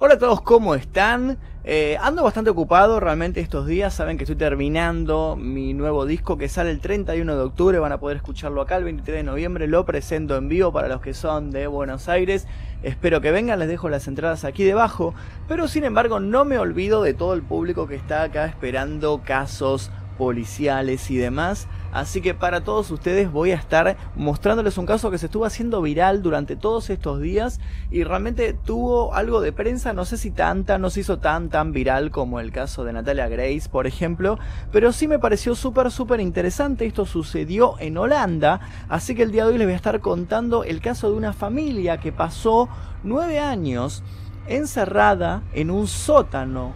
Hola a todos, ¿cómo están? Eh, ando bastante ocupado realmente estos días, saben que estoy terminando mi nuevo disco que sale el 31 de octubre, van a poder escucharlo acá el 23 de noviembre, lo presento en vivo para los que son de Buenos Aires, espero que vengan, les dejo las entradas aquí debajo, pero sin embargo no me olvido de todo el público que está acá esperando casos policiales y demás. Así que para todos ustedes voy a estar mostrándoles un caso que se estuvo haciendo viral durante todos estos días y realmente tuvo algo de prensa, no sé si tanta, no se hizo tan tan viral como el caso de Natalia Grace, por ejemplo, pero sí me pareció súper súper interesante. Esto sucedió en Holanda, así que el día de hoy les voy a estar contando el caso de una familia que pasó nueve años encerrada en un sótano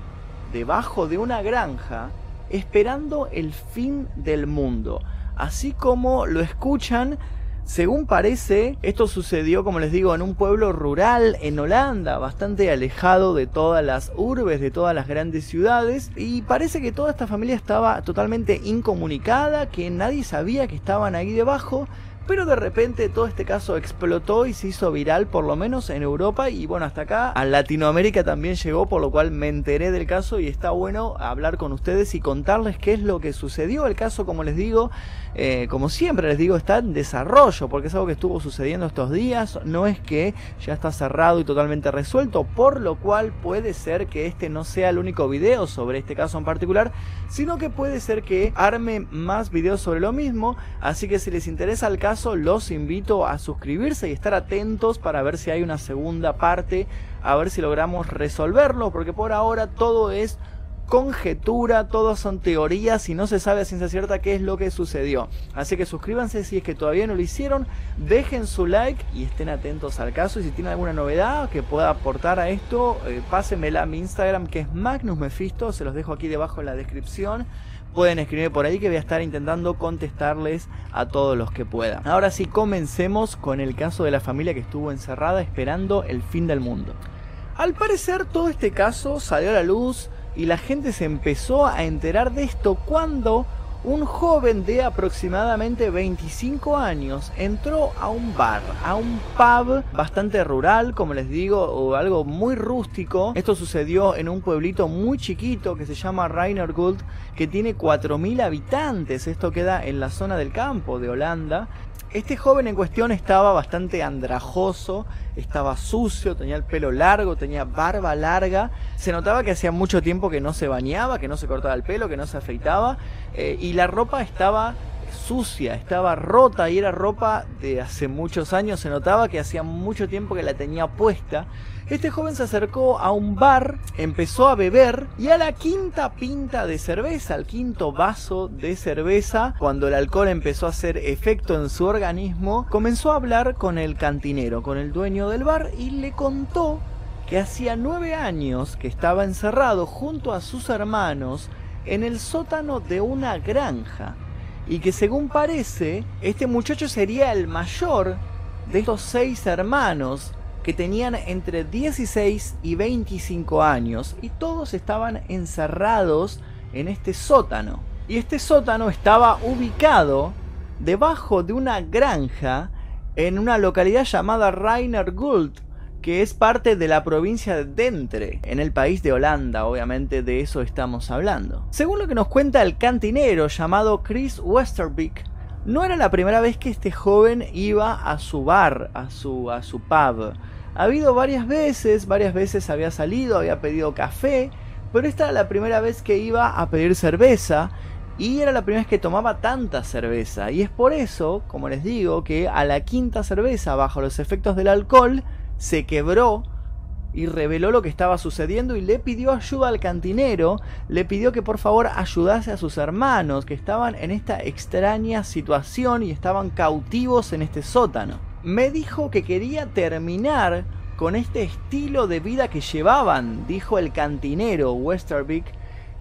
debajo de una granja esperando el fin del mundo. Así como lo escuchan, según parece, esto sucedió, como les digo, en un pueblo rural en Holanda, bastante alejado de todas las urbes, de todas las grandes ciudades, y parece que toda esta familia estaba totalmente incomunicada, que nadie sabía que estaban ahí debajo, pero de repente todo este caso explotó y se hizo viral, por lo menos en Europa y bueno, hasta acá. A Latinoamérica también llegó, por lo cual me enteré del caso y está bueno hablar con ustedes y contarles qué es lo que sucedió. El caso, como les digo, eh, como siempre les digo, está en desarrollo, porque es algo que estuvo sucediendo estos días, no es que ya está cerrado y totalmente resuelto, por lo cual puede ser que este no sea el único video sobre este caso en particular, sino que puede ser que arme más videos sobre lo mismo, así que si les interesa el caso, los invito a suscribirse y estar atentos para ver si hay una segunda parte, a ver si logramos resolverlo, porque por ahora todo es conjetura, todas son teorías y no se sabe a ciencia cierta qué es lo que sucedió. Así que suscríbanse si es que todavía no lo hicieron, dejen su like y estén atentos al caso. Y si tienen alguna novedad que pueda aportar a esto, eh, pásenmela a mi Instagram que es Magnus Mephisto, se los dejo aquí debajo en la descripción. Pueden escribir por ahí que voy a estar intentando contestarles a todos los que puedan. Ahora sí, comencemos con el caso de la familia que estuvo encerrada esperando el fin del mundo. Al parecer todo este caso salió a la luz y la gente se empezó a enterar de esto cuando un joven de aproximadamente 25 años entró a un bar, a un pub bastante rural, como les digo, o algo muy rústico. Esto sucedió en un pueblito muy chiquito que se llama Reinergold, que tiene 4.000 habitantes. Esto queda en la zona del campo de Holanda. Este joven en cuestión estaba bastante andrajoso, estaba sucio, tenía el pelo largo, tenía barba larga, se notaba que hacía mucho tiempo que no se bañaba, que no se cortaba el pelo, que no se afeitaba, eh, y la ropa estaba sucia, estaba rota y era ropa de hace muchos años, se notaba que hacía mucho tiempo que la tenía puesta. Este joven se acercó a un bar, empezó a beber y a la quinta pinta de cerveza, al quinto vaso de cerveza, cuando el alcohol empezó a hacer efecto en su organismo, comenzó a hablar con el cantinero, con el dueño del bar y le contó que hacía nueve años que estaba encerrado junto a sus hermanos en el sótano de una granja y que según parece, este muchacho sería el mayor de estos seis hermanos que tenían entre 16 y 25 años y todos estaban encerrados en este sótano. Y este sótano estaba ubicado debajo de una granja en una localidad llamada Rainer Guld, que es parte de la provincia de Dentre, en el país de Holanda, obviamente de eso estamos hablando. Según lo que nos cuenta el cantinero llamado Chris Westerbeek, no era la primera vez que este joven iba a su bar, a su, a su pub. Ha habido varias veces, varias veces había salido, había pedido café, pero esta era la primera vez que iba a pedir cerveza y era la primera vez que tomaba tanta cerveza. Y es por eso, como les digo, que a la quinta cerveza, bajo los efectos del alcohol, se quebró y reveló lo que estaba sucediendo y le pidió ayuda al cantinero, le pidió que por favor ayudase a sus hermanos que estaban en esta extraña situación y estaban cautivos en este sótano. Me dijo que quería terminar con este estilo de vida que llevaban, dijo el cantinero Westerbeek,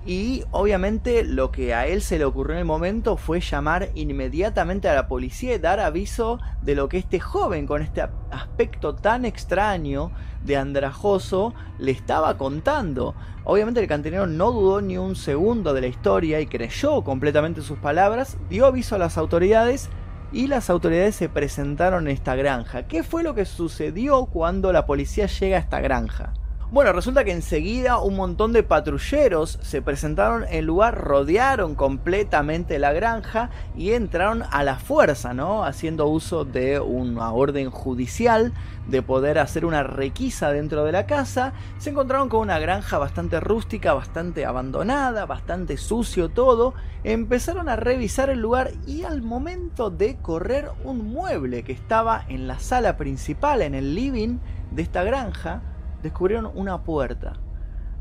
y obviamente lo que a él se le ocurrió en el momento fue llamar inmediatamente a la policía y dar aviso de lo que este joven con este aspecto tan extraño de andrajoso le estaba contando. Obviamente el cantinero no dudó ni un segundo de la historia y creyó completamente sus palabras, dio aviso a las autoridades y las autoridades se presentaron en esta granja. ¿Qué fue lo que sucedió cuando la policía llega a esta granja? Bueno, resulta que enseguida un montón de patrulleros se presentaron en el lugar, rodearon completamente la granja y entraron a la fuerza, ¿no? Haciendo uso de una orden judicial de poder hacer una requisa dentro de la casa. Se encontraron con una granja bastante rústica, bastante abandonada, bastante sucio todo. Empezaron a revisar el lugar y al momento de correr un mueble que estaba en la sala principal, en el living de esta granja, descubrieron una puerta.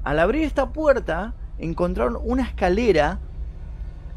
Al abrir esta puerta, encontraron una escalera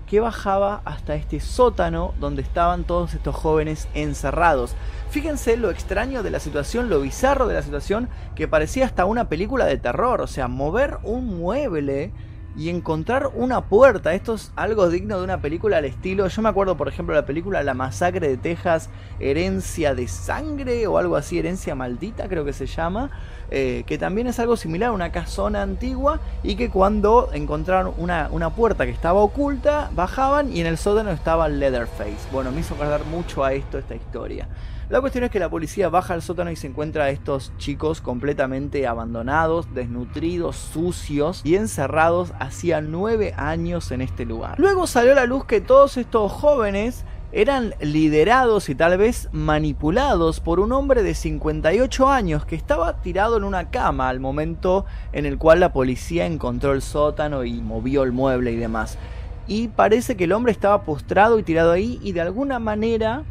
que bajaba hasta este sótano donde estaban todos estos jóvenes encerrados. Fíjense lo extraño de la situación, lo bizarro de la situación, que parecía hasta una película de terror. O sea, mover un mueble y encontrar una puerta. Esto es algo digno de una película al estilo. Yo me acuerdo, por ejemplo, la película La Masacre de Texas, Herencia de Sangre o algo así, Herencia Maldita, creo que se llama. Eh, que también es algo similar, una casona antigua. Y que cuando encontraron una, una puerta que estaba oculta, bajaban y en el sótano estaba Leatherface. Bueno, me hizo acordar mucho a esto esta historia. La cuestión es que la policía baja al sótano y se encuentra a estos chicos completamente abandonados, desnutridos, sucios y encerrados hacía nueve años en este lugar. Luego salió a la luz que todos estos jóvenes eran liderados y tal vez manipulados por un hombre de 58 años que estaba tirado en una cama al momento en el cual la policía encontró el sótano y movió el mueble y demás. Y parece que el hombre estaba postrado y tirado ahí y de alguna manera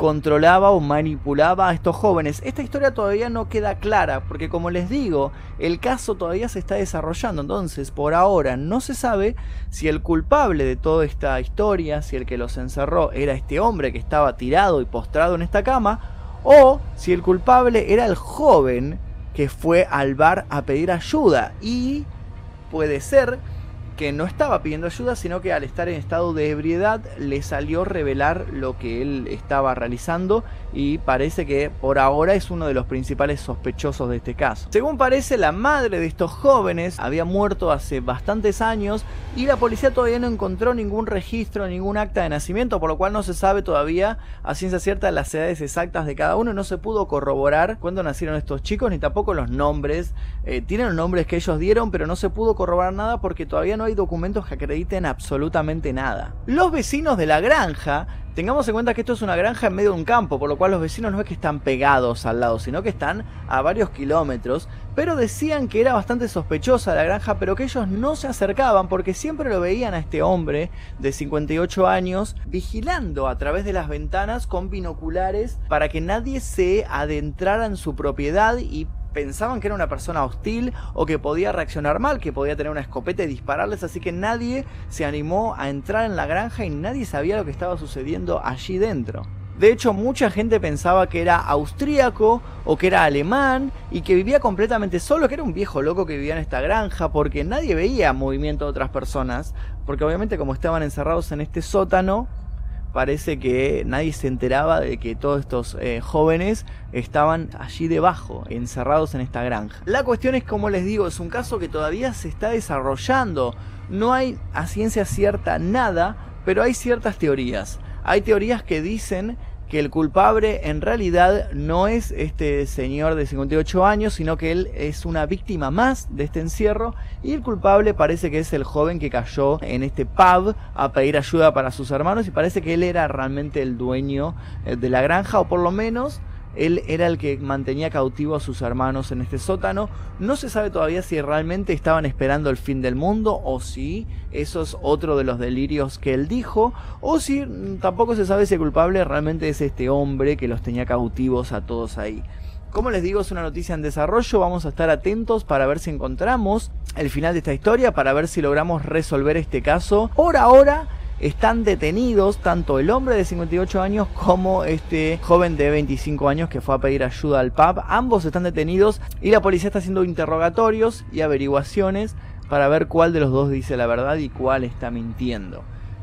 controlaba o manipulaba a estos jóvenes. Esta historia todavía no queda clara, porque como les digo, el caso todavía se está desarrollando, entonces por ahora no se sabe si el culpable de toda esta historia, si el que los encerró era este hombre que estaba tirado y postrado en esta cama, o si el culpable era el joven que fue al bar a pedir ayuda. Y puede ser que no estaba pidiendo ayuda, sino que al estar en estado de ebriedad le salió revelar lo que él estaba realizando y parece que por ahora es uno de los principales sospechosos de este caso. Según parece, la madre de estos jóvenes había muerto hace bastantes años y la policía todavía no encontró ningún registro, ningún acta de nacimiento, por lo cual no se sabe todavía a ciencia cierta las edades exactas de cada uno, no se pudo corroborar cuándo nacieron estos chicos ni tampoco los nombres. Eh, tienen los nombres que ellos dieron, pero no se pudo corroborar nada porque todavía no hay documentos que acrediten absolutamente nada. Los vecinos de la granja Tengamos en cuenta que esto es una granja en medio de un campo, por lo cual los vecinos no es que están pegados al lado, sino que están a varios kilómetros, pero decían que era bastante sospechosa la granja, pero que ellos no se acercaban porque siempre lo veían a este hombre de 58 años vigilando a través de las ventanas con binoculares para que nadie se adentrara en su propiedad y pensaban que era una persona hostil o que podía reaccionar mal, que podía tener una escopeta y dispararles, así que nadie se animó a entrar en la granja y nadie sabía lo que estaba sucediendo allí dentro. De hecho, mucha gente pensaba que era austríaco o que era alemán y que vivía completamente solo, que era un viejo loco que vivía en esta granja, porque nadie veía movimiento de otras personas, porque obviamente como estaban encerrados en este sótano, parece que nadie se enteraba de que todos estos eh, jóvenes estaban allí debajo, encerrados en esta granja. La cuestión es, como les digo, es un caso que todavía se está desarrollando. No hay a ciencia cierta nada, pero hay ciertas teorías. Hay teorías que dicen que el culpable en realidad no es este señor de 58 años, sino que él es una víctima más de este encierro y el culpable parece que es el joven que cayó en este pub a pedir ayuda para sus hermanos y parece que él era realmente el dueño eh, de la granja o por lo menos él era el que mantenía cautivo a sus hermanos en este sótano. No se sabe todavía si realmente estaban esperando el fin del mundo o si eso es otro de los delirios que él dijo o si tampoco se sabe si el culpable realmente es este hombre que los tenía cautivos a todos ahí. Como les digo, es una noticia en desarrollo, vamos a estar atentos para ver si encontramos el final de esta historia, para ver si logramos resolver este caso. Por ahora, están detenidos tanto el hombre de 58 años como este joven de 25 años que fue a pedir ayuda al pub. Ambos están detenidos y la policía está haciendo interrogatorios y averiguaciones para ver cuál de los dos dice la verdad y cuál está mintiendo.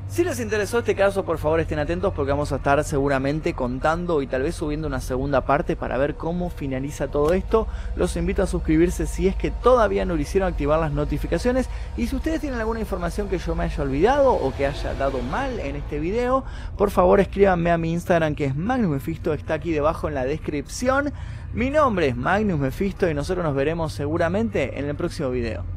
Si les interesó este caso, por favor estén atentos porque vamos a estar seguramente contando y tal vez subiendo una segunda parte para ver cómo finaliza todo esto. Los invito a suscribirse si es que todavía no lo hicieron, activar las notificaciones. Y si ustedes tienen alguna información que yo me haya olvidado o que haya dado mal en este video, por favor escríbanme a mi Instagram que es Magnus Mephisto, está aquí debajo en la descripción. Mi nombre es Magnus Mephisto y nosotros nos veremos seguramente en el próximo video.